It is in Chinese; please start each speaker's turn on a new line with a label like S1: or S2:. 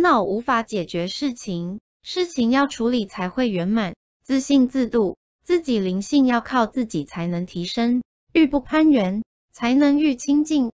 S1: 脑无法解决事情，事情要处理才会圆满。自信、自度、自己灵性要靠自己才能提升，欲不攀缘，才能欲清净。